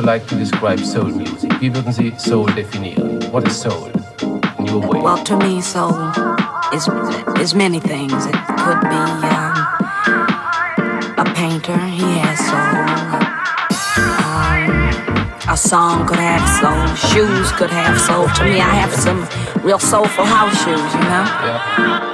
you like to describe soul music? Wie würden Sie Soul definieren? What is soul in your way? Well, to me, soul is is many things. It could be um, a painter. He has soul. Um, a song could have soul. Shoes could have soul. To me, I have some real soulful house shoes. You know. Yeah.